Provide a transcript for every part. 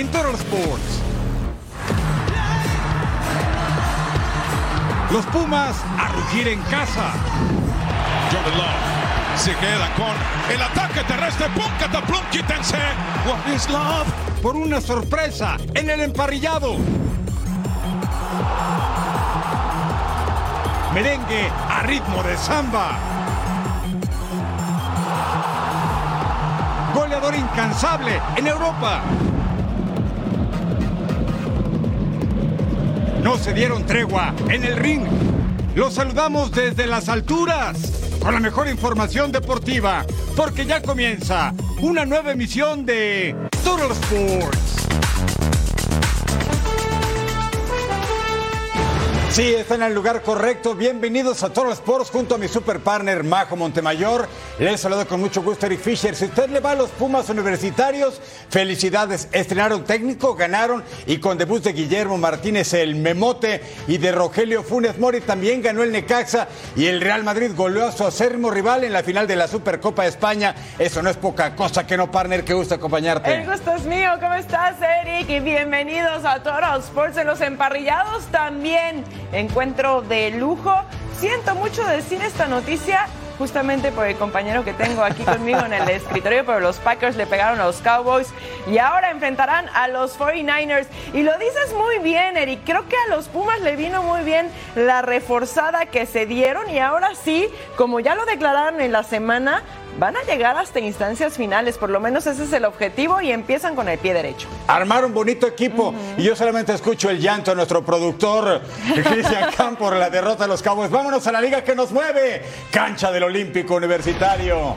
En Total Sports. Los Pumas a rugir en casa. Jordan Love se queda con el ataque terrestre. ¡Pum! ¡Cataplum! ¡Quítense! What is love? por una sorpresa en el emparrillado. Merengue a ritmo de samba. Goleador incansable en Europa. No se dieron tregua en el ring. Los saludamos desde las alturas con la mejor información deportiva, porque ya comienza una nueva emisión de Total Sports. Sí, están en el lugar correcto. Bienvenidos a Total Sports junto a mi super partner Majo Montemayor. Les saludo con mucho gusto Eric Fisher. Si usted le va a los Pumas universitarios, felicidades. Estrenaron técnico, ganaron y con debut de Guillermo Martínez el Memote y de Rogelio Funes Mori también ganó el Necaxa y el Real Madrid goleó a su acérrimo rival en la final de la Supercopa de España. Eso no es poca cosa que no, partner, que gusta acompañarte. El gusto es mío, ¿cómo estás, Eric? Y bienvenidos a Total Sports en los emparrillados también. Encuentro de lujo. Siento mucho decir esta noticia justamente por el compañero que tengo aquí conmigo en el escritorio, pero los Packers le pegaron a los Cowboys y ahora enfrentarán a los 49ers. Y lo dices muy bien, Eric. Creo que a los Pumas le vino muy bien la reforzada que se dieron y ahora sí, como ya lo declararon en la semana, van a llegar hasta instancias finales. Por lo menos ese es el objetivo y empiezan con el pie derecho. Armar un bonito equipo y yo solamente escucho el llanto de nuestro productor Cristian Camp por la derrota de los Cowboys. Vámonos a la liga que nos mueve. Cancha del Olímpico Universitario.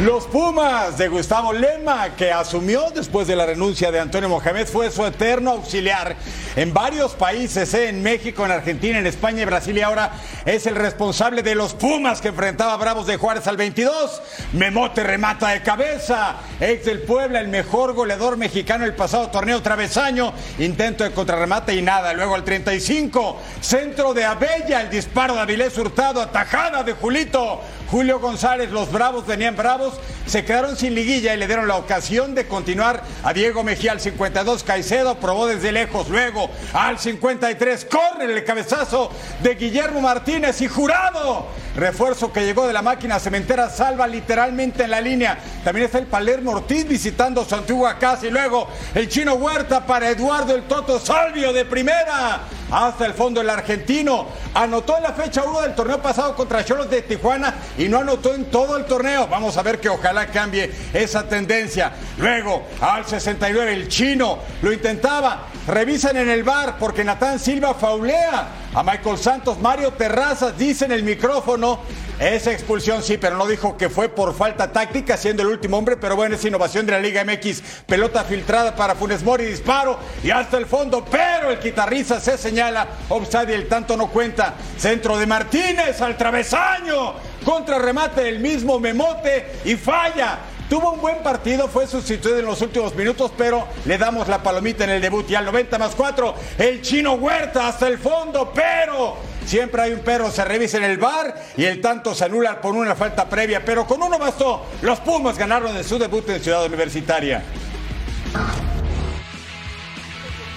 Los Pumas de Gustavo Lema, que asumió después de la renuncia de Antonio Mohamed, fue su eterno auxiliar en varios países, ¿eh? en México, en Argentina, en España y Brasil, y ahora es el responsable de los Pumas que enfrentaba a Bravos de Juárez al 22. Memote remata de cabeza, ex del Puebla, el mejor goleador mexicano el pasado torneo travesaño, intento de contrarremate y nada. Luego al 35, centro de Abella, el disparo de Avilés Hurtado, atajada de Julito. Julio González, los Bravos venían bravos, se quedaron sin liguilla y le dieron la ocasión de continuar a Diego Mejía al 52. Caicedo probó desde lejos, luego al 53, corre el cabezazo de Guillermo Martínez y jurado. Refuerzo que llegó de la máquina cementera, salva literalmente en la línea. También está el Palermo Ortiz visitando su antigua casa y luego el chino Huerta para Eduardo el Toto Salvio de primera. Hasta el fondo el argentino anotó en la fecha 1 del torneo pasado contra Cholos de Tijuana y no anotó en todo el torneo. Vamos a ver que ojalá cambie esa tendencia. Luego al 69 el chino lo intentaba. Revisan en el bar porque Natán Silva faulea a Michael Santos. Mario Terrazas dice en el micrófono esa expulsión sí, pero no dijo que fue por falta táctica, siendo el último hombre, pero bueno, es innovación de la Liga MX. Pelota filtrada para Funes Mori, disparo y hasta el fondo, pero el quitarriza se señala, offside el tanto no cuenta. Centro de Martínez al travesaño, contra remate del mismo Memote y falla. Tuvo un buen partido, fue sustituido en los últimos minutos, pero le damos la palomita en el debut y al 90 más 4, el chino Huerta hasta el fondo, pero siempre hay un pero, se revisa en el bar y el tanto se anula por una falta previa, pero con uno bastó. Los Pumas ganaron en su debut en Ciudad Universitaria.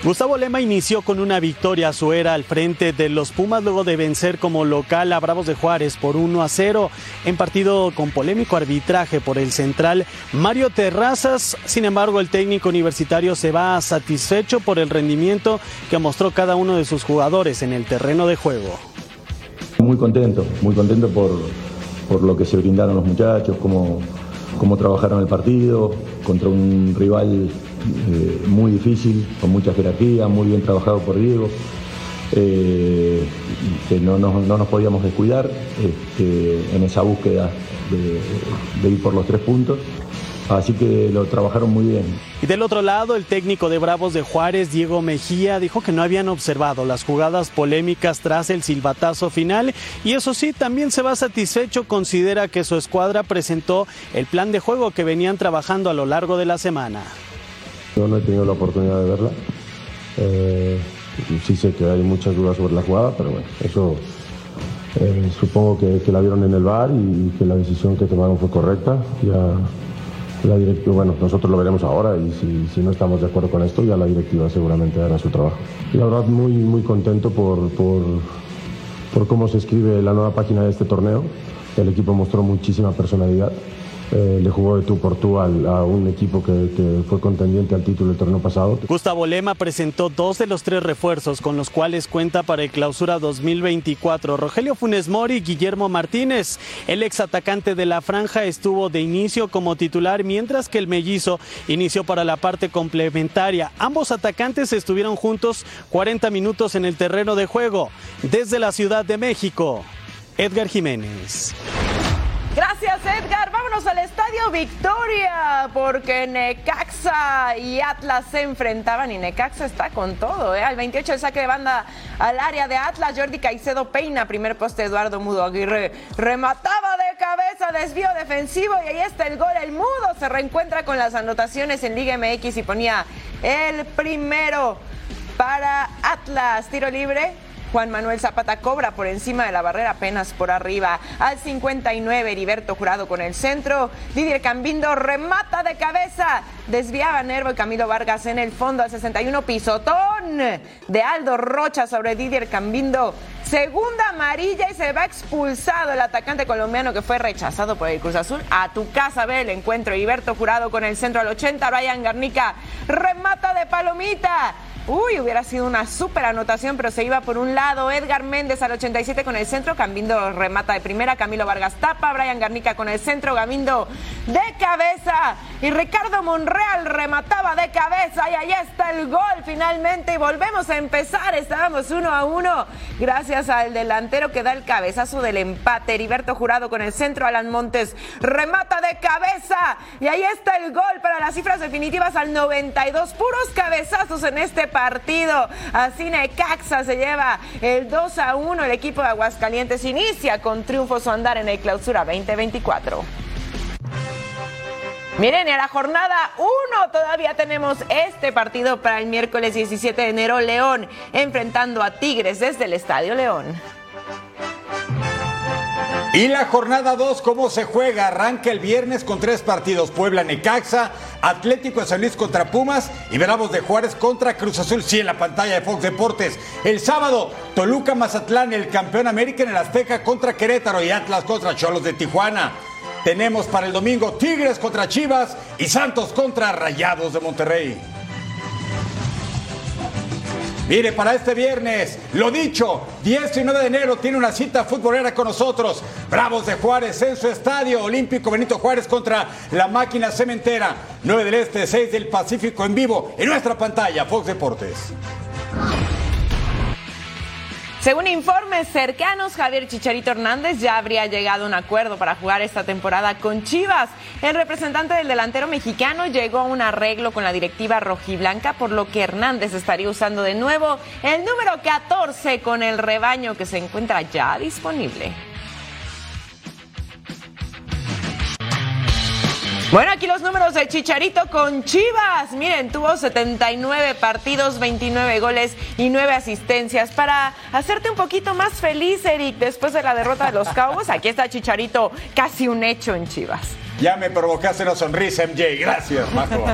Gustavo Lema inició con una victoria a su era al frente de los Pumas luego de vencer como local a Bravos de Juárez por 1 a 0 en partido con polémico arbitraje por el central Mario Terrazas. Sin embargo, el técnico universitario se va satisfecho por el rendimiento que mostró cada uno de sus jugadores en el terreno de juego. Muy contento, muy contento por, por lo que se brindaron los muchachos, cómo, cómo trabajaron el partido contra un rival eh, muy difícil, con mucha jerarquía, muy bien trabajado por Diego. Eh, que no, no, no, nos podíamos descuidar este, en esa búsqueda de, de ir por los tres puntos. Así que lo trabajaron muy bien. Y del otro lado, el técnico de Bravos de Juárez, Diego Mejía, dijo que no habían observado las jugadas polémicas tras el silbatazo final y eso sí, también se va satisfecho, considera que su escuadra presentó el plan de juego que venían trabajando a lo largo de la semana. Yo no he tenido la oportunidad de verla. Eh, sí sé que hay muchas dudas sobre la jugada, pero bueno, eso eh, supongo que, que, la vieron en el bar y que la decisión que tomaron fue correcta. Ya la directiva, bueno, nosotros lo veremos ahora y si, si, no estamos de acuerdo con esto, ya la directiva seguramente hará su trabajo. Y la verdad, muy, muy contento por, por, por cómo se escribe la nueva página de este torneo. El equipo mostró muchísima personalidad. Eh, le jugó de tú por tú al, a un equipo que, que, fue contendiente al título el torneo pasado. Gustavo Lema presentó dos de los tres refuerzos con los cuales cuenta para el clausura 2024. Rogelio Funes Mori y Guillermo Martínez. El ex atacante de la franja estuvo de inicio como titular, mientras que el mellizo inició para la parte complementaria. Ambos atacantes estuvieron juntos 40 minutos en el terreno de juego. Desde la Ciudad de México, Edgar Jiménez. Gracias, Edgar. Al Estadio Victoria, porque Necaxa y Atlas se enfrentaban y Necaxa está con todo. ¿eh? Al 28 el saque de banda al área de Atlas, Jordi Caicedo peina, primer poste Eduardo Mudo Aguirre remataba de cabeza, desvío defensivo y ahí está el gol. El Mudo se reencuentra con las anotaciones en Liga MX y ponía el primero para Atlas. Tiro libre Juan Manuel Zapata cobra por encima de la barrera, apenas por arriba. Al 59, Heriberto Jurado con el centro. Didier Cambindo remata de cabeza. Desviaba Nervo y Camilo Vargas en el fondo. Al 61, pisotón de Aldo Rocha sobre Didier Cambindo. Segunda amarilla y se va expulsado el atacante colombiano que fue rechazado por el Cruz Azul. A tu casa ve el encuentro. Heriberto Jurado con el centro al 80. Brian Garnica remata de palomita. Uy, hubiera sido una súper anotación, pero se iba por un lado. Edgar Méndez al 87 con el centro. Cambindo remata de primera. Camilo Vargas tapa. Brian Garnica con el centro. Gamindo de cabeza. Y Ricardo Monreal remataba de cabeza. Y ahí está el gol finalmente. Y volvemos a empezar. Estábamos uno a uno. Gracias al delantero que da el cabezazo del empate. Heriberto Jurado con el centro. Alan Montes remata de cabeza. Y ahí está el gol para las cifras definitivas al 92. Puros cabezazos en este partido. Así Necaxa se lleva el 2 a 1. El equipo de Aguascalientes inicia con triunfo su andar en el clausura 2024. Miren, a la jornada 1 todavía tenemos este partido para el miércoles 17 de enero. León enfrentando a Tigres desde el Estadio León. Y la jornada 2, ¿cómo se juega? Arranca el viernes con tres partidos. Puebla, Necaxa, Atlético de San Luis contra Pumas y Bravos de Juárez contra Cruz Azul. Sí, en la pantalla de Fox Deportes. El sábado, Toluca, Mazatlán, el campeón América en el Azteca contra Querétaro y Atlas contra Cholos de Tijuana. Tenemos para el domingo Tigres contra Chivas y Santos contra Rayados de Monterrey. Mire, para este viernes, lo dicho, 19 de enero tiene una cita futbolera con nosotros. Bravos de Juárez en su estadio Olímpico Benito Juárez contra la máquina cementera. 9 del Este, 6 del Pacífico en vivo en nuestra pantalla, Fox Deportes. Según informes cercanos, Javier Chicharito Hernández ya habría llegado a un acuerdo para jugar esta temporada con Chivas. El representante del delantero mexicano llegó a un arreglo con la directiva rojiblanca, por lo que Hernández estaría usando de nuevo el número 14 con el rebaño que se encuentra ya disponible. Bueno, aquí los números de Chicharito con Chivas. Miren, tuvo 79 partidos, 29 goles y 9 asistencias. Para hacerte un poquito más feliz, Eric, después de la derrota de los Cowboys, aquí está Chicharito, casi un hecho en Chivas. Ya me provocaste una sonrisa, MJ. Gracias, Majo.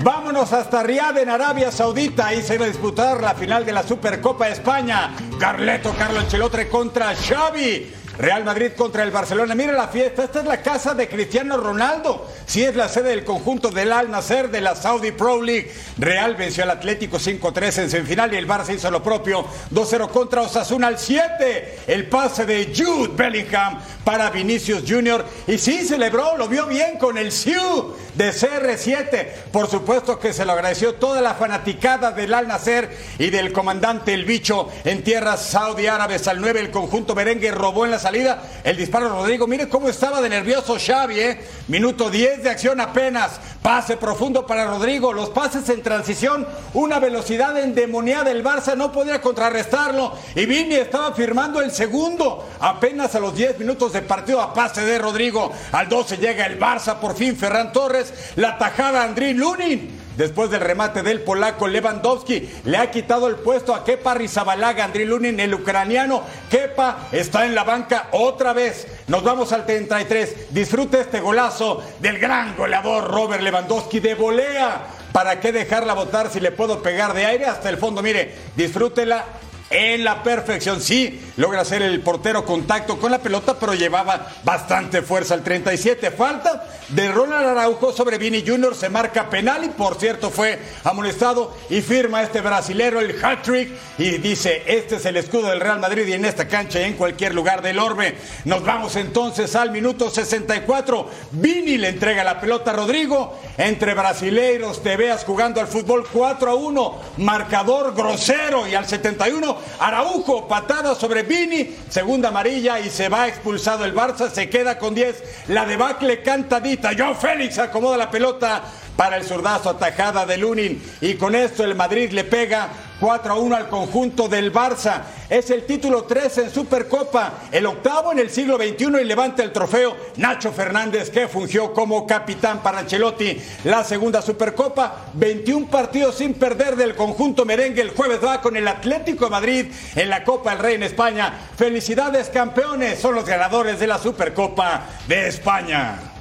Vámonos hasta Riyadh, en Arabia Saudita. Ahí se va a disputar la final de la Supercopa de España. Carleto Carlo Ancelotti contra Xavi. Real Madrid contra el Barcelona. Mira la fiesta, esta es la casa de Cristiano Ronaldo. si es la sede del conjunto del Al Nasser de la Saudi Pro League. Real venció al Atlético 5-3 en semifinal y el Barça hizo lo propio 2-0 contra Osasuna al 7. El pase de Jude Bellingham para Vinicius Jr. Y sí celebró, lo vio bien con el Siu de CR7. Por supuesto que se lo agradeció toda la fanaticada del Al Nasser y del comandante El Bicho en tierras saudí árabes al 9. El conjunto merengue robó en la salida el disparo Rodrigo. Mire cómo estaba de nervioso Xavi, ¿eh? Minuto 10 de acción apenas. Pase profundo para Rodrigo. Los pases en transición, una velocidad endemoniada. El Barça no podía contrarrestarlo. Y Vini estaba firmando el segundo. Apenas a los 10 minutos de partido a pase de Rodrigo. Al 12 llega el Barça, por fin Ferran Torres. La tajada Andriy Lunin. Después del remate del polaco Lewandowski, le ha quitado el puesto a Kepa Rizabalaga, Andriy Lunin, el ucraniano. Kepa está en la banca otra vez. Nos vamos al 33. Disfrute este golazo del gran goleador Robert Lewandowski de volea. ¿Para qué dejarla botar si le puedo pegar de aire hasta el fondo? Mire, disfrútela en la perfección. Sí, logra hacer el portero contacto con la pelota, pero llevaba bastante fuerza al 37. Falta de Ronald Araujo sobre Vini Junior. Se marca penal y, por cierto, fue amonestado y firma este brasilero el hat-trick y dice: Este es el escudo del Real Madrid y en esta cancha y en cualquier lugar del orbe. Nos vamos entonces al minuto 64. Vini le entrega la pelota a Rodrigo. Entre brasileiros te veas jugando al fútbol 4 a 1. Marcador grosero y al 71 Araujo, patada sobre Vini, segunda amarilla y se va expulsado el Barça, se queda con 10. La debacle cantadita. Joe Félix acomoda la pelota para el zurdazo atajada de Lunin y con esto el Madrid le pega 4 a 1 al conjunto del Barça. Es el título 13 en Supercopa, el octavo en el siglo XXI y levanta el trofeo Nacho Fernández que fungió como capitán para Ancelotti. La segunda Supercopa, 21 partidos sin perder del conjunto merengue. El jueves va con el Atlético de Madrid en la Copa del Rey en España. Felicidades campeones, son los ganadores de la Supercopa de España.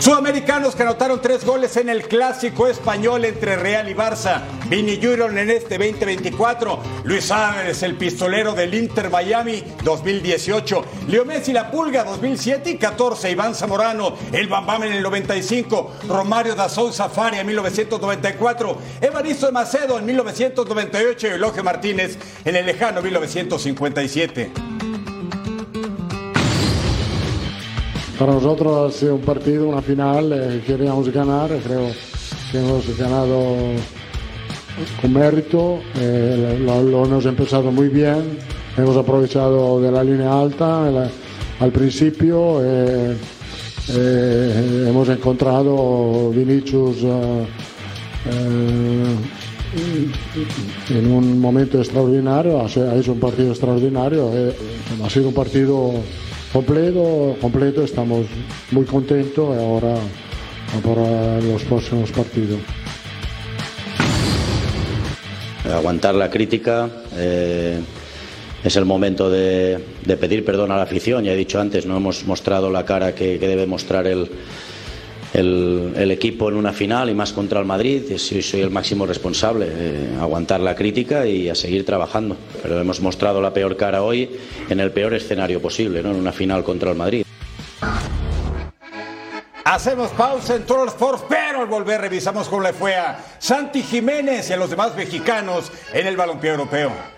Sudamericanos que anotaron tres goles en el clásico español entre Real y Barça. Vini Junior en este 2024. Luis Álvarez, el pistolero del Inter Miami 2018. Leo Messi la Pulga 2007 y 14. Iván Zamorano, el Bambam en el 95. Romario da Souza Faria en 1994. Evaristo de Macedo en 1998 y Eloge Martínez en el lejano 1957. Para nosotros ha sido un partido, una final, eh, queríamos ganar, creo que hemos ganado con mérito, eh, lo, hemos empezado muy bien, hemos aprovechado de la línea alta al principio, eh, hemos encontrado Vinicius en un momento extraordinario, ha hecho un partido extraordinario, ha sido un partido completo, completo, estamos muy contentos y ahora para los próximos partidos. Aguantar la crítica. Eh, es el momento de, de, pedir perdón a la afición. Ya he dicho antes, no hemos mostrado la cara que, que debe mostrar el, el, equipo en una final y más contra el Madrid. Soy, el máximo responsable. Eh, aguantar la crítica y a seguir trabajando. Pero hemos mostrado la peor cara hoy en el peor escenario posible, ¿no? en una final contra el Madrid. Hacemos pausa en Total Sports, pero al volver revisamos cómo le fue a Santi Jiménez y a los demás mexicanos en el balompié europeo.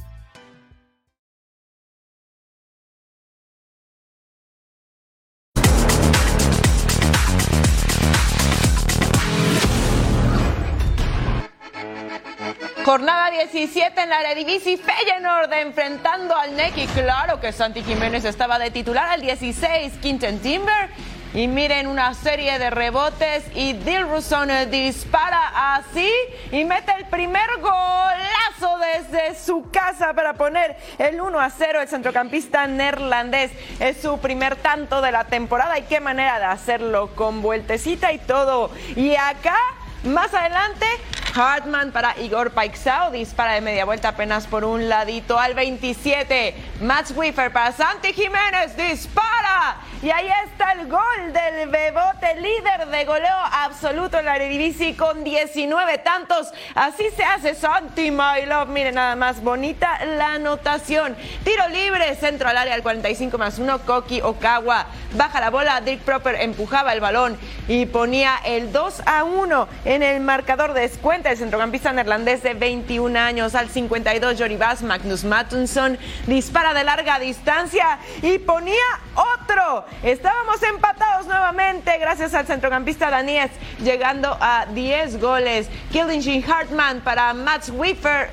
Jornada 17 en la Eredivisie, Feyenoord enfrentando al NEC y claro que Santi Jiménez estaba de titular al 16, Quinten Timber Y miren una serie de rebotes y Dilruson dispara así y mete el primer golazo desde su casa para poner el 1 a 0. El centrocampista neerlandés es su primer tanto de la temporada y qué manera de hacerlo con vueltecita y todo. Y acá más adelante, Hartman para Igor Paixao, dispara de media vuelta apenas por un ladito al 27. Max Wiffer para Santi Jiménez, dispara. Y ahí está el gol del Bebote, líder de goleo absoluto en la Eredivisie con 19 tantos. Así se hace Santi My Love. Miren nada más bonita la anotación. Tiro libre, centro al área al 45 más 1, Koki Okawa. Baja la bola, Dick Proper empujaba el balón y ponía el 2 a 1 en el marcador de descuenta. El centrocampista neerlandés de 21 años al 52, Joribas Magnus Mattinson dispara de larga distancia y ponía otro. Estábamos empatados nuevamente gracias al centrocampista danés, llegando a 10 goles. Killing Hartman para Mats Wiffer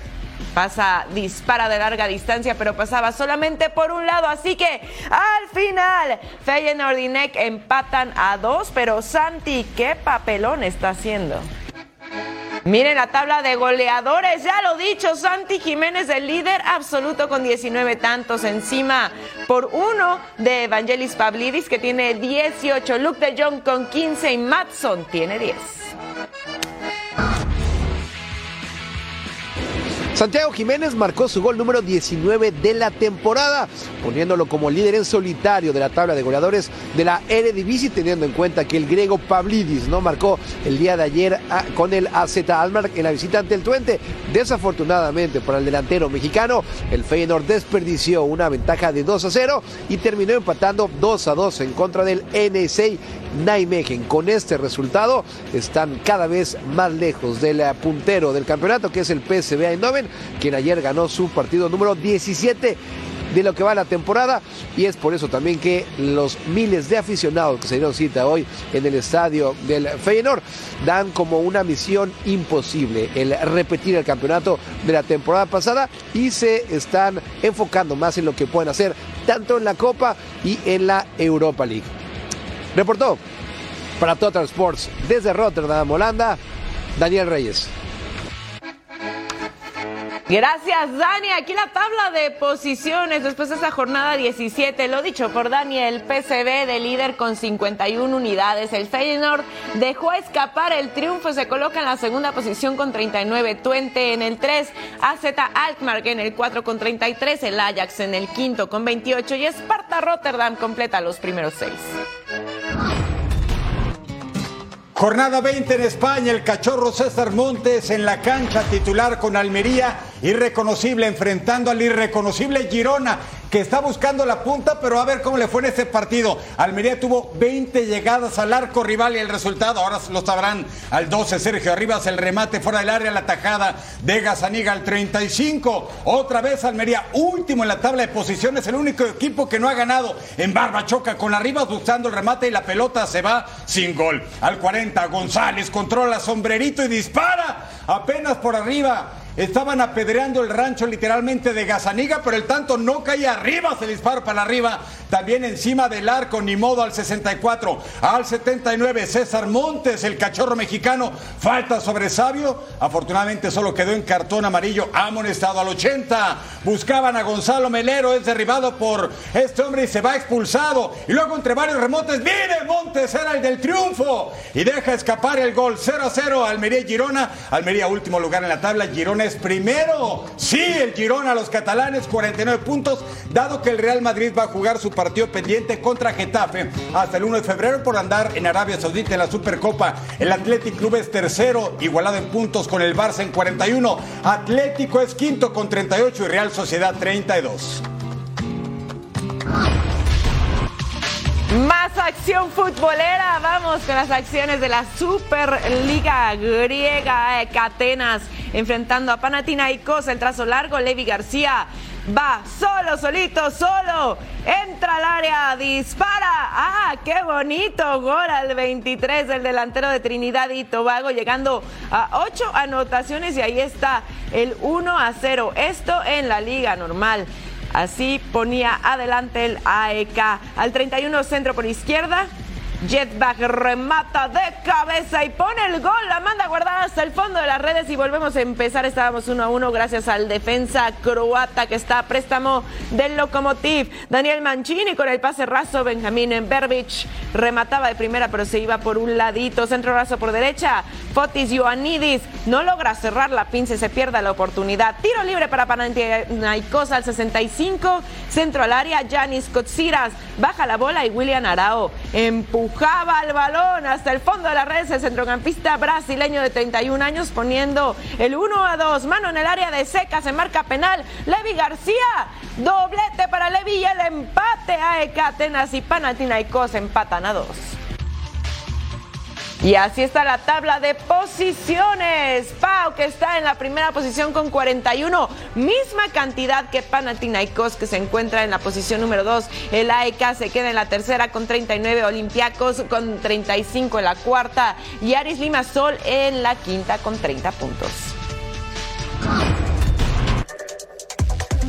pasa, dispara de larga distancia, pero pasaba solamente por un lado. Así que al final, Feyenoord y Neck empatan a dos, pero Santi, ¿qué papelón está haciendo? Miren la tabla de goleadores, ya lo dicho, Santi Jiménez el líder absoluto con 19 tantos encima por uno de Evangelis Pavlidis que tiene 18, Luke de Jong con 15 y Matson tiene 10. Santiago Jiménez marcó su gol número 19 de la temporada, poniéndolo como líder en solitario de la tabla de goleadores de la Eredivisie, teniendo en cuenta que el griego Pavlidis no marcó el día de ayer con el AZ Almar en la visita ante el Twente. Desafortunadamente para el delantero mexicano, el Feyenoord desperdició una ventaja de 2 a 0 y terminó empatando 2 a 2 en contra del NSA Nijmegen. Con este resultado están cada vez más lejos del puntero del campeonato, que es el PSV Eindhoven, quien ayer ganó su partido número 17 de lo que va la temporada y es por eso también que los miles de aficionados que se dieron cita hoy en el estadio del Feyenoord dan como una misión imposible el repetir el campeonato de la temporada pasada y se están enfocando más en lo que pueden hacer tanto en la Copa y en la Europa League. Reportó para Total Sports desde Rotterdam, Holanda, Daniel Reyes. Gracias, Dani. Aquí la tabla de posiciones después de esa jornada 17. Lo dicho por Dani, el PCB de líder con 51 unidades. El Feyenoord dejó escapar el triunfo. Se coloca en la segunda posición con 39. Twente en el 3. AZ Alkmaar en el 4 con 33. El Ajax en el quinto con 28. Y Sparta Rotterdam completa los primeros seis. Jornada 20 en España, el cachorro César Montes en la cancha titular con Almería, irreconocible, enfrentando al irreconocible Girona que está buscando la punta, pero a ver cómo le fue en este partido. Almería tuvo 20 llegadas al arco rival y el resultado, ahora lo sabrán, al 12 Sergio Arribas, el remate fuera del área, la tajada de Gazaniga al 35. Otra vez Almería, último en la tabla de posiciones, el único equipo que no ha ganado en Barba Choca con Arribas buscando el remate y la pelota se va sin gol. Al 40 González controla sombrerito y dispara apenas por arriba. Estaban apedreando el rancho literalmente de Gazaniga, pero el tanto no caía arriba, se dispara para arriba. También encima del arco, ni modo al 64. Al 79, César Montes, el cachorro mexicano. Falta sobre Sabio. Afortunadamente solo quedó en cartón amarillo, amonestado al 80. Buscaban a Gonzalo Melero, es derribado por este hombre y se va expulsado. Y luego entre varios remotes, viene Montes, era el del triunfo. Y deja escapar el gol 0 a 0. Almería y Girona. Almería último lugar en la tabla. Girona primero. Sí, el Girona, los catalanes, 49 puntos, dado que el Real Madrid va a jugar su partido pendiente contra Getafe hasta el 1 de febrero por andar en Arabia Saudita en la Supercopa. El Athletic Club es tercero, igualado en puntos con el Barça en 41. Atlético es quinto con 38 y Real Sociedad 32. Más acción futbolera. Vamos con las acciones de la Superliga griega. Eh, Catenas enfrentando a Panathinaikos. El trazo largo. Levi García va solo, solito, solo. Entra al área, dispara. ¡Ah, qué bonito! Gol al 23 del delantero de Trinidad y Tobago, llegando a 8 anotaciones y ahí está el 1 a 0. Esto en la liga normal. Así ponía adelante el AEK. Al 31 centro por izquierda. Jetback remata de cabeza y pone el gol. La manda guardada hasta el fondo de las redes y volvemos a empezar. Estábamos 1 a 1 gracias al defensa croata que está a préstamo del Lokomotiv. Daniel Mancini con el pase raso. Benjamín Berbich remataba de primera pero se iba por un ladito. Centro raso por derecha. Fotis Ioannidis no logra cerrar la pinza se pierde la oportunidad. Tiro libre para Panathinaikos al 65. Centro al área. Yanis Kotsiras baja la bola y William Arao empujaba el balón hasta el fondo de la red. El centrocampista brasileño de 31 años poniendo el 1 a 2. Mano en el área de seca. Se marca penal. Levi García. Doblete para Levi y el empate a Ekatenas y Panathinaikos empatan a dos. Y así está la tabla de posiciones. Pau, que está en la primera posición con 41, misma cantidad que Panathinaikos, que se encuentra en la posición número 2. El AEK se queda en la tercera con 39, Olympiacos con 35 en la cuarta y Aris Limasol en la quinta con 30 puntos.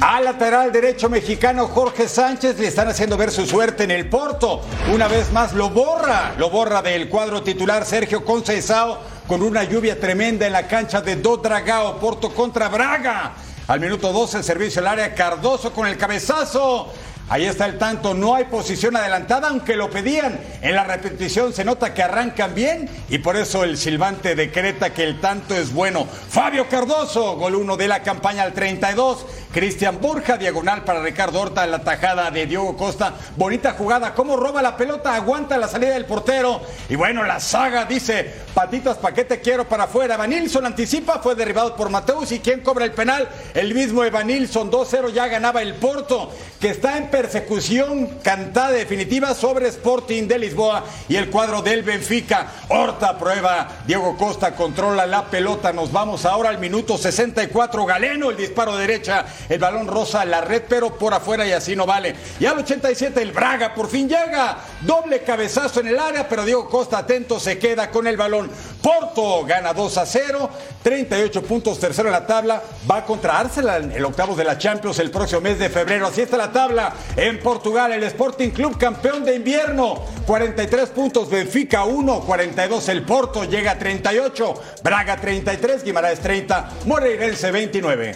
Al lateral derecho mexicano Jorge Sánchez le están haciendo ver su suerte en el Porto. Una vez más lo borra, lo borra del cuadro titular Sergio Conceição con una lluvia tremenda en la cancha de Do Dragao, Porto contra Braga. Al minuto 12 el servicio al área Cardoso con el cabezazo. Ahí está el tanto, no hay posición adelantada, aunque lo pedían. En la repetición se nota que arrancan bien y por eso el silbante decreta que el tanto es bueno. Fabio Cardoso, gol 1 de la campaña al 32. Cristian Borja, diagonal para Ricardo Horta, la tajada de Diogo Costa. Bonita jugada, cómo roba la pelota, aguanta la salida del portero. Y bueno, la saga dice, patitas, paquete quiero para afuera. Evanilson anticipa, fue derribado por Mateus. ¿Y quién cobra el penal? El mismo Evanilson, 2-0, ya ganaba el Porto, que está en persecución cantada definitiva sobre Sporting de Lisboa y el cuadro del Benfica. Horta prueba, Diego Costa controla la pelota. Nos vamos ahora al minuto 64. Galeno, el disparo derecha, el balón rosa la red, pero por afuera y así no vale. Y al 87 el Braga por fin llega. Doble cabezazo en el área, pero Diego Costa atento se queda con el balón. Porto gana 2 a 0, 38 puntos, tercero en la tabla. Va contra Arsenal en el octavo de la Champions el próximo mes de febrero. Así está la tabla. En Portugal, el Sporting Club campeón de invierno, 43 puntos, Benfica 1, 42 el Porto, llega a 38, Braga 33, Guimaraes 30, Moreirense 29.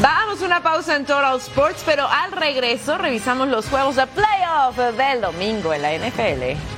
Vamos a una pausa en Total Sports, pero al regreso revisamos los juegos de playoff del domingo en la NFL.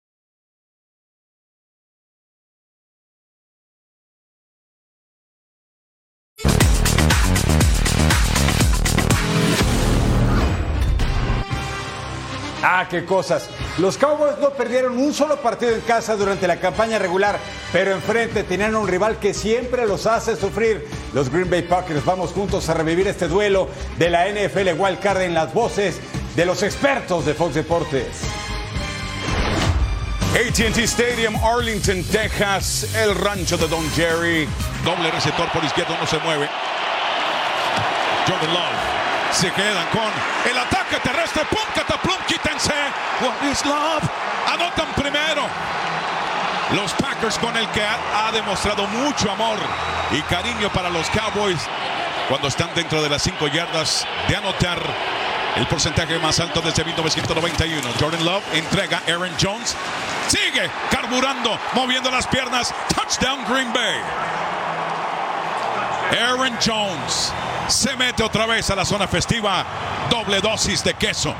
Ah, qué cosas. Los Cowboys no perdieron un solo partido en casa durante la campaña regular, pero enfrente tenían un rival que siempre los hace sufrir. Los Green Bay Packers. Vamos juntos a revivir este duelo de la NFL Wild Card en las voces de los expertos de Fox Deportes. ATT Stadium, Arlington, Texas, el rancho de Don Jerry. Doble receptor por izquierda, no se mueve. Jordan Love. Se quedan con el ataque terrestre. ¡Pum! ¡Cataplum! ¡Quítense! What is love? Anotan primero. Los Packers con el que ha, demostrado mucho amor y cariño para los Cowboys cuando están dentro de las 5 yardas de anotar el porcentaje más alto desde 1991. Jordan Love entrega Aaron Jones. Sigue carburando, moviendo las piernas. Touchdown Green Bay. Aaron Jones se mete otra vez a la zona festiva. Doble dosis de queso.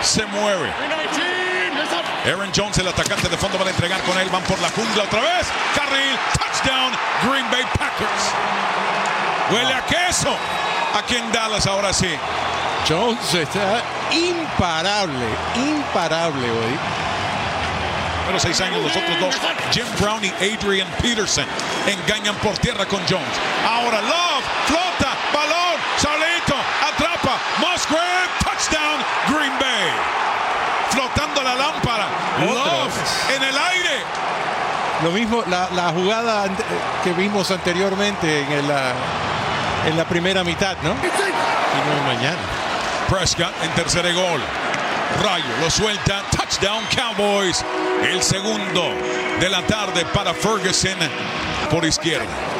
Se mueve. Aaron Jones, el atacante de fondo, va a entregar con él. Van por la jungla otra vez. Carril, touchdown, Green Bay Packers. Huele a queso. Aquí en Dallas ahora sí. Jones está imparable, imparable hoy. primeros seis años los otros dos, Jim Brown y Adrian Peterson, engañan por tierra con Jones. Ahora Love, balón, solito, atrapa, Musgrave, touchdown, Green Bay. Flotando la lámpara, Love en el aire. Lo mismo, la, la jugada que vimos anteriormente en la, en la primera mitad, ¿no? Y no mañana. Prescott en tercer y gol. Rayo lo suelta. Touchdown Cowboys. El segundo de la tarde para Ferguson por izquierda.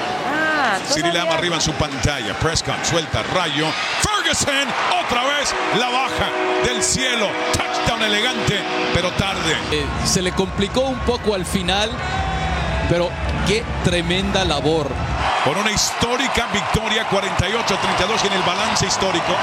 Lamb arriba en su pantalla. Prescott suelta. Rayo. Ferguson otra vez la baja del cielo. Touchdown elegante, pero tarde. Eh, se le complicó un poco al final, pero qué tremenda labor. Con una histórica victoria 48-32 y en el balance histórico.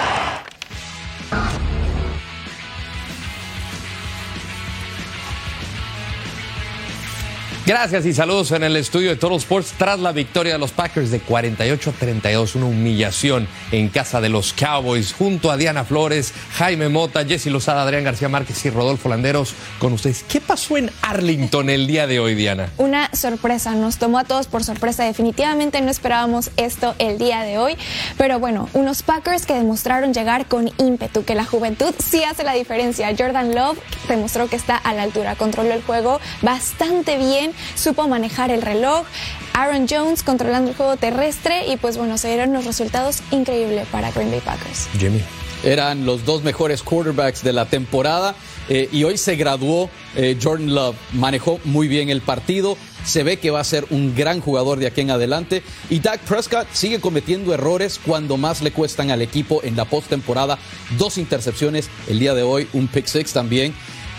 Gracias y saludos en el estudio de Total Sports tras la victoria de los Packers de 48 a 32, una humillación en casa de los Cowboys, junto a Diana Flores, Jaime Mota, Jesse Lozada, Adrián García Márquez y Rodolfo Landeros con ustedes. ¿Qué pasó en Arlington el día de hoy, Diana? Una sorpresa, nos tomó a todos por sorpresa. Definitivamente no esperábamos esto el día de hoy. Pero bueno, unos Packers que demostraron llegar con ímpetu, que la juventud sí hace la diferencia. Jordan Love demostró que está a la altura, controló el juego bastante bien, supo manejar el reloj. Aaron Jones controlando el juego terrestre y pues bueno, se dieron los resultados increíbles para Green Bay Packers. Jimmy. Eran los dos mejores quarterbacks de la temporada eh, y hoy se graduó eh, Jordan Love. Manejó muy bien el partido. Se ve que va a ser un gran jugador de aquí en adelante. Y Dak Prescott sigue cometiendo errores cuando más le cuestan al equipo en la postemporada. Dos intercepciones el día de hoy, un pick six también.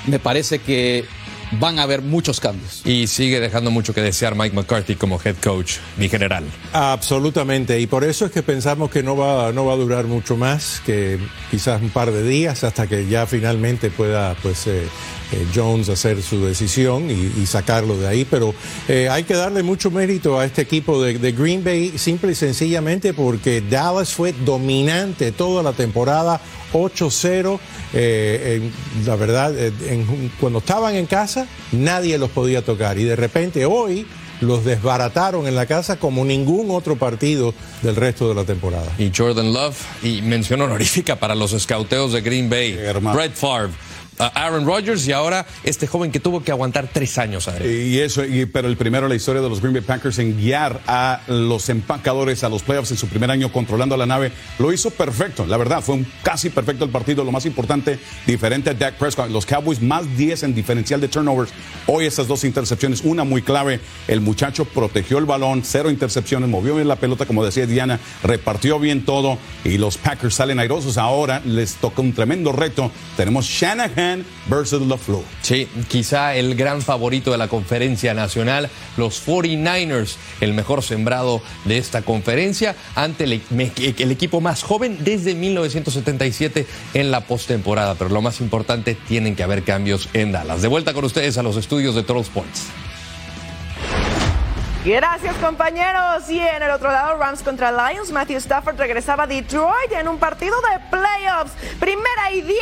Me parece que van a haber muchos cambios. Y sigue dejando mucho que desear Mike McCarthy como head coach, mi general. Absolutamente, y por eso es que pensamos que no va, no va a durar mucho más, que quizás un par de días hasta que ya finalmente pueda pues eh, eh, Jones hacer su decisión y, y sacarlo de ahí, pero eh, hay que darle mucho mérito a este equipo de, de Green Bay, simple y sencillamente porque Dallas fue dominante toda la temporada, 8-0, eh, en- la verdad, eh, en- cuando estaban en casa nadie los podía tocar y de repente hoy los desbarataron en la casa como ningún otro partido del resto de la temporada. Y Jordan Love, y mención honorífica para los escauteos de Green Bay, Brett Favre, Aaron Rodgers y ahora este joven que tuvo que aguantar tres años. Y eso, y- pero el primero la historia de los Green Bay Packers en guiar a los empacadores a los playoffs en su primer año controlando la nave, lo hizo perfecto. La verdad, fue un casi perfecto el partido. Lo más importante, diferente a Dak Prescott. Los Cowboys más 10 en diferencial de turnovers. Hoy esas dos intercepciones, una muy clave. El muchacho protegió el balón, cero intercepciones, movió bien la pelota, como decía Diana, repartió bien todo. Y los Packers salen airosos. Ahora les toca un tremendo reto. Tenemos Shanahan versus LaFleur. Sí, quizá el gran favorito de la conferencia nacional, los 49ers, el mejor sembrado de esta conferencia, ante el, me- el equipo más joven desde 1977 en la postemporada. Pero lo más importante, tienen que haber cambios en Dallas. De vuelta con ustedes a los estudios de Total Sports. Gracias compañeros. Y en el otro lado, Rams contra Lions, Matthew Stafford regresaba a Detroit en un partido de playoffs. Primera y 10,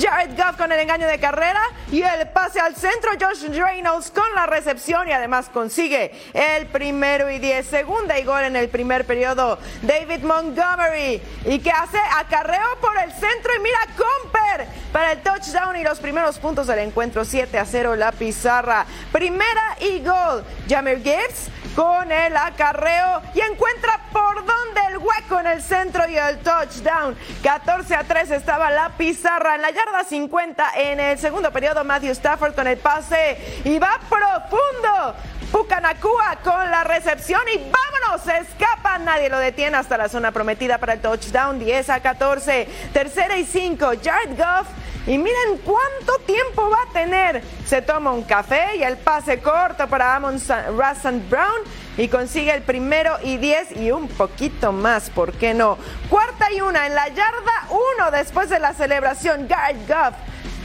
Jared Goff con el engaño de carrera y el pase al centro, Josh Reynolds con la recepción y además consigue el primero y 10. Segunda y gol en el primer periodo, David Montgomery. ¿Y que hace? Acarreo por el centro y mira Comper para el touchdown y los primeros puntos del encuentro 7 a 0 la pizarra. Primera y gol, Jamir Gibbs con el acarreo y encuentra por donde el hueco en el centro y el touchdown. 14 a 3 estaba la pizarra en la yarda 50 en el segundo periodo. Matthew Stafford con el pase y va profundo. Pucanacua con la recepción y vámonos, se escapa, nadie lo detiene hasta la zona prometida para el touchdown, 10 a 14, tercera y 5, Jared Goff. Y miren cuánto tiempo va a tener. Se toma un café y el pase corto para Amon Russell Brown y consigue el primero y 10 y un poquito más, ¿por qué no? Cuarta y una en la yarda 1 después de la celebración, Jared Goff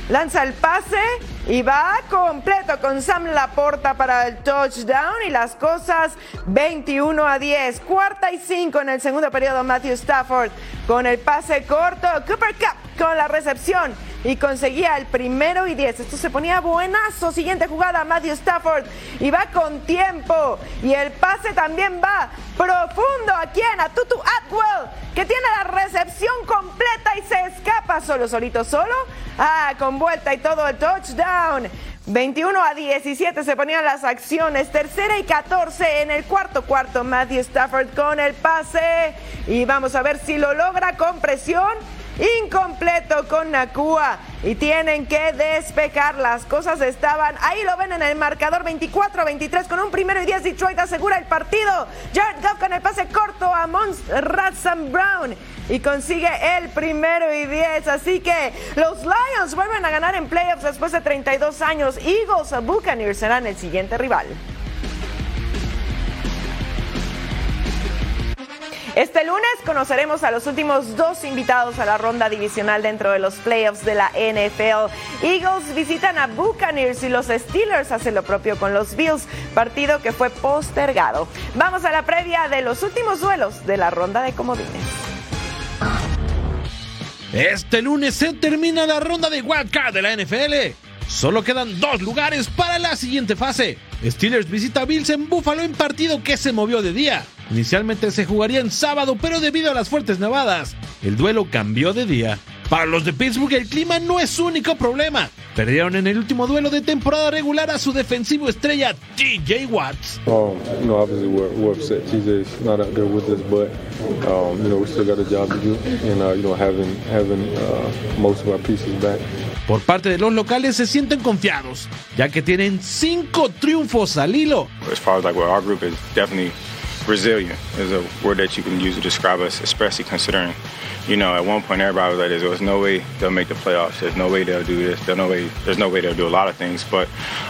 Lanza el pase y va completo con Sam Laporta para el touchdown y las cosas 21 a 10. Cuarta y 5 en el segundo periodo Matthew Stafford con el pase corto. Cooper Cup con la recepción y conseguía el primero y 10. Esto se ponía buenazo. Siguiente jugada, Matthew Stafford y va con tiempo. Y el pase también va profundo. ¿A quién? A Tutu Atwell, que tiene la recepción completa y se escapa solo, solito, solo. Ah, con vuelta y todo el touchdown. 21 a 17 se ponían las acciones. Tercera y 14 en el cuarto cuarto. Matthew Stafford con el pase. Y vamos a ver si lo logra con presión. Incompleto con Nakua. Y tienen que despejar. Las cosas estaban. Ahí lo ven en el marcador 24 a 23 con un primero y 10. Detroit asegura el partido. Jared Goff con el pase corto a Mons Ratsam Brown. Y consigue el primero y 10. Así que los Lions vuelven a ganar en playoffs después de 32 años. Eagles Buccaneers serán el siguiente rival. Este lunes conoceremos a los últimos dos invitados a la ronda divisional dentro de los playoffs de la NFL. Eagles visitan a Buccaneers y los Steelers hacen lo propio con los Bills, partido que fue postergado. Vamos a la previa de los últimos duelos de la ronda de comodines. Este lunes se termina la ronda de wildcard de la NFL. Solo quedan dos lugares para la siguiente fase. Steelers visita a Bills en Buffalo en partido que se movió de día. Inicialmente se jugaría en sábado, pero debido a las fuertes nevadas, el duelo cambió de día. Para los de Pittsburgh el clima no es su único problema. Perdieron en el último duelo de temporada regular a su defensivo estrella TJ Watts. Um, you know, obviously we're, we're upset. TJ's not out there with us, but um, you know we still got a job to do, and uh, you know having having uh, most of our pieces back. Por parte de los locales se sienten confiados, ya que tienen cinco triunfos al hilo. As far as like where our group is definitely resilient is a word that you can use to describe us, especially considering, you know, at one point everybody was like, "There's no way they'll make the playoffs. There's no way they'll do this. There's no way. There's no way they'll do a lot of things." But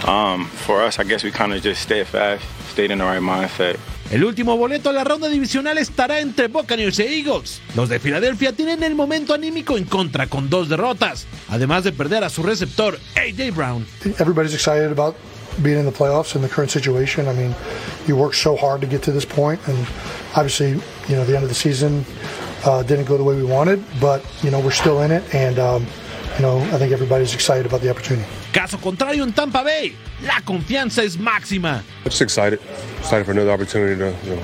um, for us, I guess we kind of just stayed fast, stayed in the right mindset. El último boleto a la ronda divisional estará entre Buccaneers e Eagles. Los de Filadelfia tienen el momento anímico en contra con dos derrotas, además de perder a su receptor AJ Brown. Everybody's excited about being in the playoffs in the current situation. I mean, you worked so hard to get to this point, and obviously, you know, the end of the season uh, didn't go the way we wanted, but you know, we're still in it, and um, you know, I think everybody's excited about the opportunity. Caso contrario en Tampa Bay, la confianza es máxima. Just excited, excited for another opportunity to, you know,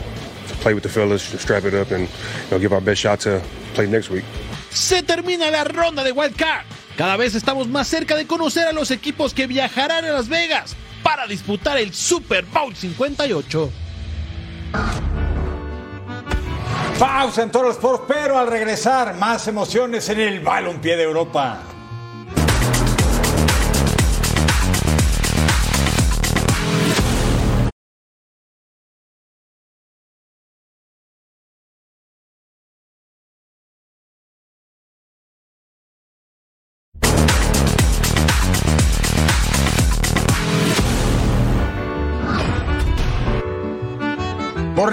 to play with the fellas, to strap it up, and you know, give our best shot to play next week. Se termina la ronda de Wild Card. Cada vez estamos más cerca de conocer a los equipos que viajarán a Las Vegas para disputar el Super Bowl 58. Pausa en todos los sports, pero al regresar, más emociones en el balompié de Europa.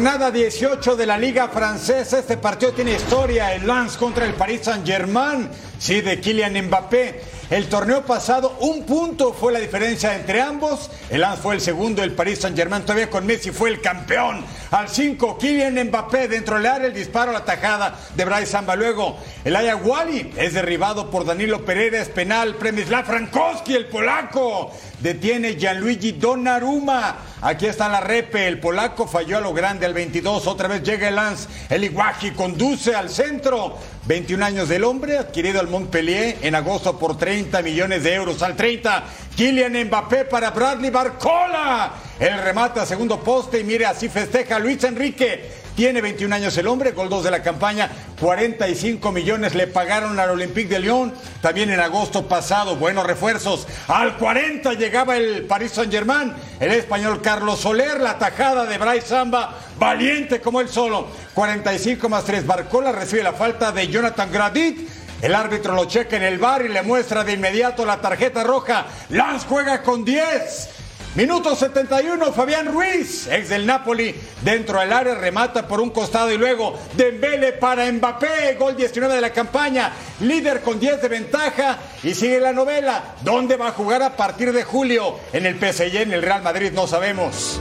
Jornada 18 de la Liga Francesa. Este partido tiene historia. El Lens contra el Paris Saint-Germain. Sí, de Kylian Mbappé. El torneo pasado, un punto fue la diferencia entre ambos. El Lens fue el segundo, el Paris Saint-Germain todavía con Messi fue el campeón. Al 5, Kylian Mbappé dentro del área, el disparo la tajada de Bryce Samba. Luego, el Ayahuali es derribado por Danilo Pereira, es penal. Premislav Frankowski, el polaco. Detiene Gianluigi Donnarumma. Aquí está la repe. El polaco falló a lo grande al 22. Otra vez llega el Lance. El Iguaji conduce al centro. 21 años del hombre, adquirido al Montpellier en agosto por 30 millones de euros. Al 30, Kylian Mbappé para Bradley Barcola. El remata segundo poste y mire, así festeja Luis Enrique. Tiene 21 años el hombre, gol 2 de la campaña, 45 millones le pagaron al Olympique de Lyon, también en agosto pasado, buenos refuerzos. Al 40 llegaba el Paris Saint-Germain, el español Carlos Soler, la tajada de Bryce Samba, valiente como él solo. 45 más 3, Barcola recibe la falta de Jonathan Gradit. El árbitro lo checa en el bar y le muestra de inmediato la tarjeta roja. Lance juega con 10. Minuto 71, Fabián Ruiz, ex del Napoli, dentro del área, remata por un costado y luego Dembele para Mbappé, gol 19 de la campaña, líder con 10 de ventaja y sigue la novela. ¿Dónde va a jugar a partir de julio? En el PSG, en el Real Madrid, no sabemos.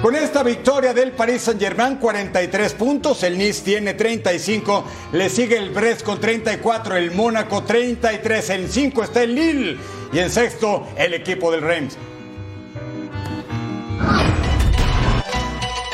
Con esta victoria del Paris Saint-Germain, 43 puntos, el Nice tiene 35, le sigue el Brest con 34, el Mónaco 33, en 5 está el Lille y en sexto el equipo del Reims.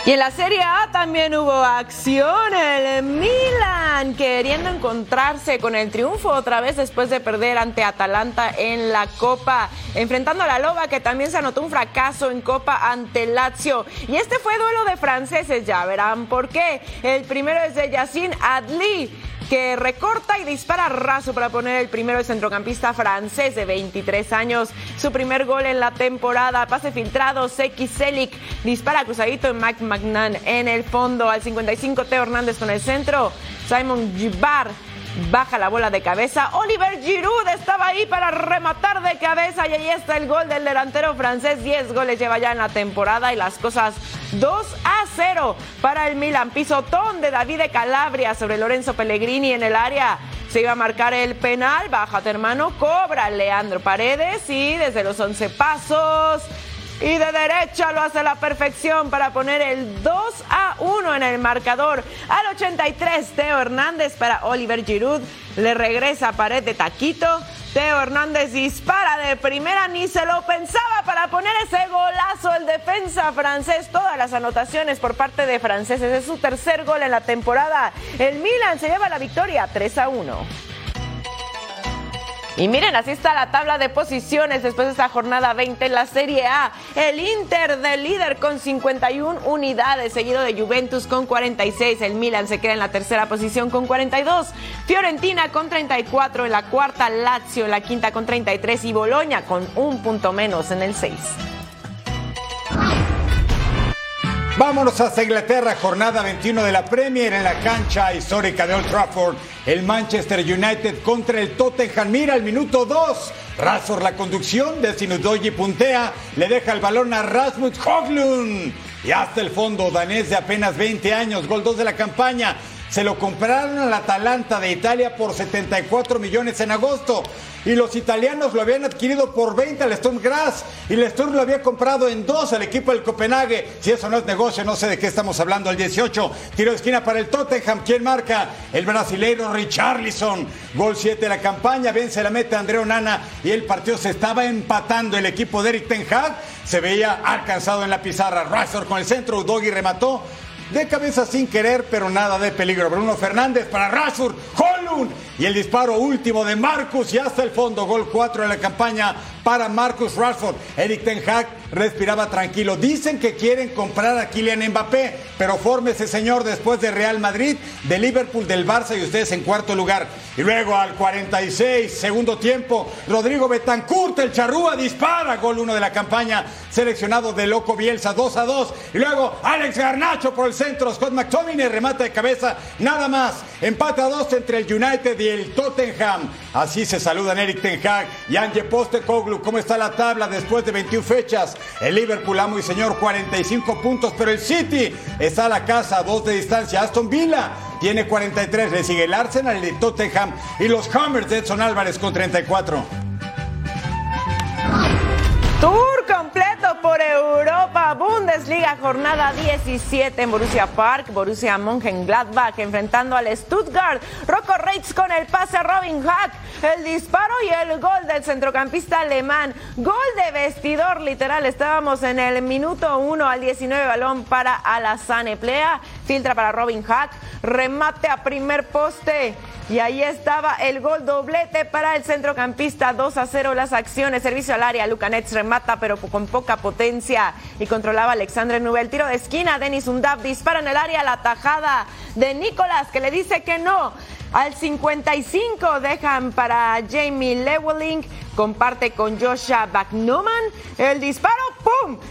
Y en la Serie A también hubo acción. El Milan queriendo encontrarse con el triunfo otra vez después de perder ante Atalanta en la Copa. Enfrentando a la Loba que también se anotó un fracaso en Copa ante Lazio. Y este fue duelo de franceses, ya verán por qué. El primero es de Yacine Adli que recorta y dispara raso para poner el primero el centrocampista francés de 23 años. Su primer gol en la temporada, pase filtrado, Seki Selik dispara cruzadito en Mac Magnan en el fondo. Al 55 Teo Hernández con el centro, Simon Gibar baja la bola de cabeza. Oliver Giroud estaba ahí para rematar de cabeza y ahí está el gol del delantero francés. 10 goles lleva ya en la temporada y las cosas 2 a 0 para el Milan. Pisotón de David de Calabria sobre Lorenzo Pellegrini en el área. Se iba a marcar el penal, bájate hermano, cobra Leandro Paredes y desde los 11 pasos y de derecha lo hace a la perfección para poner el 2 a 1 en el marcador. Al 83, Teo Hernández para Oliver Giroud. Le regresa a pared de taquito. Teo Hernández dispara de primera, ni se lo pensaba para poner ese golazo. El defensa francés, todas las anotaciones por parte de franceses. Es su tercer gol en la temporada. El Milan se lleva la victoria 3 a 1. Y miren, así está la tabla de posiciones después de esta jornada 20 en la Serie A. El Inter del líder con 51 unidades, seguido de Juventus con 46. El Milan se queda en la tercera posición con 42. Fiorentina con 34 en la cuarta. Lazio en la quinta con 33 y Boloña con un punto menos en el 6. Vámonos hasta Inglaterra, jornada 21 de la Premier en la cancha histórica de Old Trafford. El Manchester United contra el Tottenham. Mira el minuto 2. Razor la conducción de Sinudoji puntea. Le deja el balón a Rasmus Hoglund. Y hasta el fondo danés de apenas 20 años. Gol 2 de la campaña. Se lo compraron al Atalanta de Italia por 74 millones en agosto. Y los italianos lo habían adquirido por 20 al Sturm Graz. Y el Sturm lo había comprado en 2 al equipo del Copenhague. Si eso no es negocio, no sé de qué estamos hablando. Al 18, tiro de esquina para el Tottenham. ¿Quién marca? El brasileiro Richarlison. Gol 7 de la campaña. Vence la meta Andreo Nana. Y el partido se estaba empatando. El equipo de Eric Ten Hag se veía alcanzado en la pizarra. Razor con el centro. Udogi remató de cabeza sin querer, pero nada de peligro. Bruno Fernández para Rashford, Holund y el disparo último de Marcus y hasta el fondo, gol 4 en la campaña para Marcus Rashford. Eric Ten respiraba tranquilo. Dicen que quieren comprar a Kylian Mbappé, pero fórmese señor después de Real Madrid, de Liverpool, del Barça y ustedes en cuarto lugar. Y luego al 46, segundo tiempo, Rodrigo Betancourt, el charrúa, dispara, gol 1 de la campaña, seleccionado de Loco Bielsa, 2 a 2. Y luego Alex Garnacho por el centro, Scott McTominay remata de cabeza, nada más. Empate a 2 entre el United y el Tottenham. Así se saludan Eric Ten Hag y Ange Postecoglou. ¿Cómo está la tabla después de 21 fechas? El Liverpool, amo y señor, 45 puntos, pero el City está a la casa, a dos de distancia. Aston Villa tiene 43, le sigue el Arsenal, el Tottenham y los Hammers de Edson Álvarez con 34. Tour completo por Europa, Bundesliga, jornada 17 en Borussia Park, Borussia Mönchengladbach enfrentando al Stuttgart, Rocco Reitz con el pase a Robin Hack, el disparo y el gol del centrocampista alemán, gol de vestidor literal, estábamos en el minuto 1 al 19, balón para Alassane Plea, filtra para Robin Hack, remate a primer poste. Y ahí estaba el gol doblete para el centrocampista 2 a 0 las acciones, servicio al área, Lucanets remata pero con poca potencia. Y controlaba Alexandre Nubel, tiro de esquina, Denis Undab dispara en el área la tajada de Nicolás que le dice que no. Al 55 dejan para Jamie Lewelling, comparte con Joshua Backnuman. El disparo,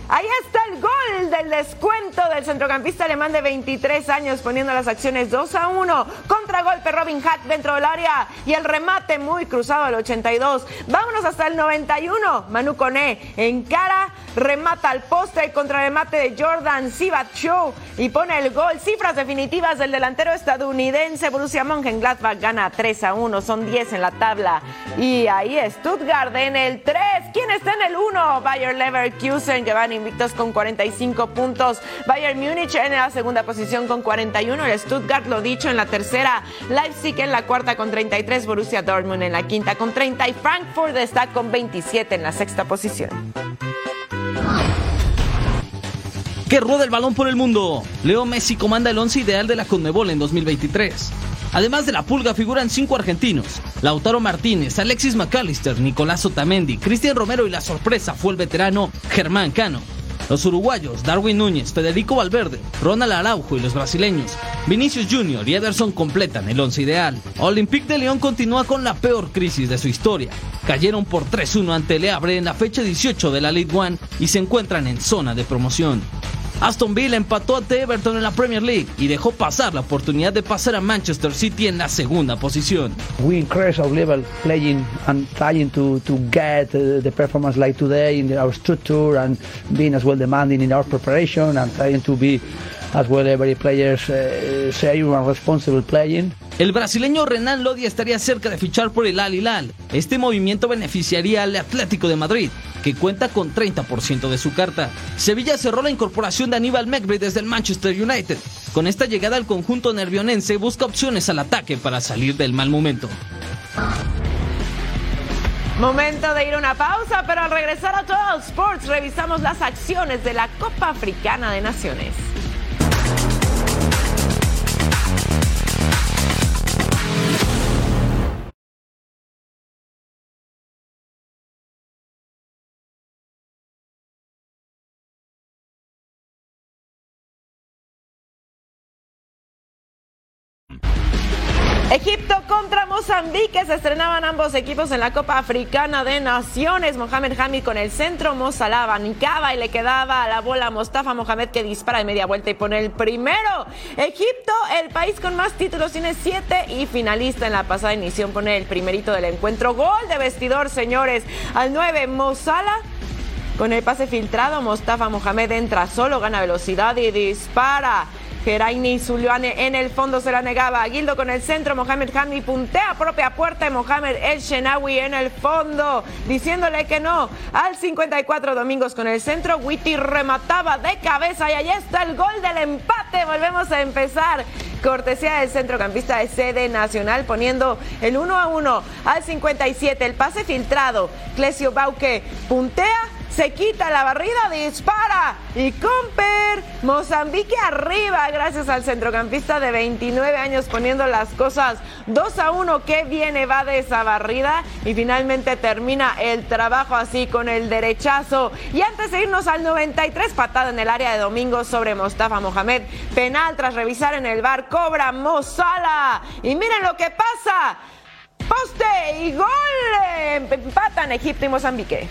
Ahí está el gol del descuento del centrocampista alemán de 23 años, poniendo las acciones 2 a 1 contra contragolpe Robin Hack dentro del área y el remate muy cruzado al 82. Vámonos hasta el 91. Manu Coné encara, remata al poste, el contrarremate de Jordan Show y pone el gol. Cifras definitivas del delantero estadounidense Borussia Mönchengladbach gana 3 a 1, son 10 en la tabla. Y ahí Stuttgart en el 3. ¿Quién está en el 1? Bayer Leverkusen que van invictos con 45 puntos. Bayern Múnich en la segunda posición con 41. El Stuttgart, lo dicho, en la tercera. Leipzig en la cuarta con 33. Borussia Dortmund en la quinta con 30. Y Frankfurt está con 27 en la sexta posición. Que rueda el balón por el mundo. Leo Messi comanda el once ideal de la Conmebol en 2023. Además de la pulga figuran cinco argentinos. Lautaro Martínez, Alexis McAllister, Nicolás Otamendi, Cristian Romero y la sorpresa fue el veterano Germán Cano. Los uruguayos Darwin Núñez, Federico Valverde, Ronald Araujo y los brasileños Vinicius Jr. y Ederson completan el once ideal. Olympique de León continúa con la peor crisis de su historia. Cayeron por 3-1 ante Le Havre en la fecha 18 de la League One y se encuentran en zona de promoción. Aston Villa empató ante Everton en la Premier League y dejó pasar la oportunidad de pasar a Manchester City en la segunda posición. We increase our level playing and trying to, to get uh, the performance like today in our structure and being as well demanding in our preparation and trying to be as well every players uh, serious and responsible playing. El brasileño Renan Lodi estaría cerca de fichar por el Al Hilal. Este movimiento beneficiaría al Atlético de Madrid, que cuenta con 30% de su carta. Sevilla cerró la incorporación de Aníbal Mekbri desde el Manchester United. Con esta llegada al conjunto nervionense busca opciones al ataque para salir del mal momento. Momento de ir a una pausa, pero al regresar a Total Sports revisamos las acciones de la Copa Africana de Naciones. Mozambique se estrenaban ambos equipos en la Copa Africana de Naciones. Mohamed Hamid con el centro, Mo Salah abanicaba y le quedaba a la bola a Mostafa Mohamed que dispara de media vuelta y pone el primero. Egipto, el país con más títulos, tiene siete y finalista en la pasada inición pone el primerito del encuentro. Gol de vestidor, señores. Al 9, Mo Salah con el pase filtrado, Mostafa Mohamed entra solo, gana velocidad y dispara. Geraini Zuliane en el fondo se la negaba. Gildo con el centro. Mohamed Hamdi puntea propia puerta. Mohamed El Shenawi en el fondo. Diciéndole que no. Al 54 Domingos con el centro. Witty remataba de cabeza. Y ahí está el gol del empate. Volvemos a empezar. Cortesía del centrocampista de sede nacional poniendo el 1 a 1 al 57. El pase filtrado. Clesio Bauque puntea se quita la barrida, dispara y Comper, Mozambique arriba gracias al centrocampista de 29 años poniendo las cosas 2 a 1 que viene va de esa barrida y finalmente termina el trabajo así con el derechazo. Y antes de irnos al 93 patada en el área de domingo sobre Mostafa Mohamed. Penal tras revisar en el bar cobra Mozala y miren lo que pasa. Poste y gol. Empatan Egipto y Mozambique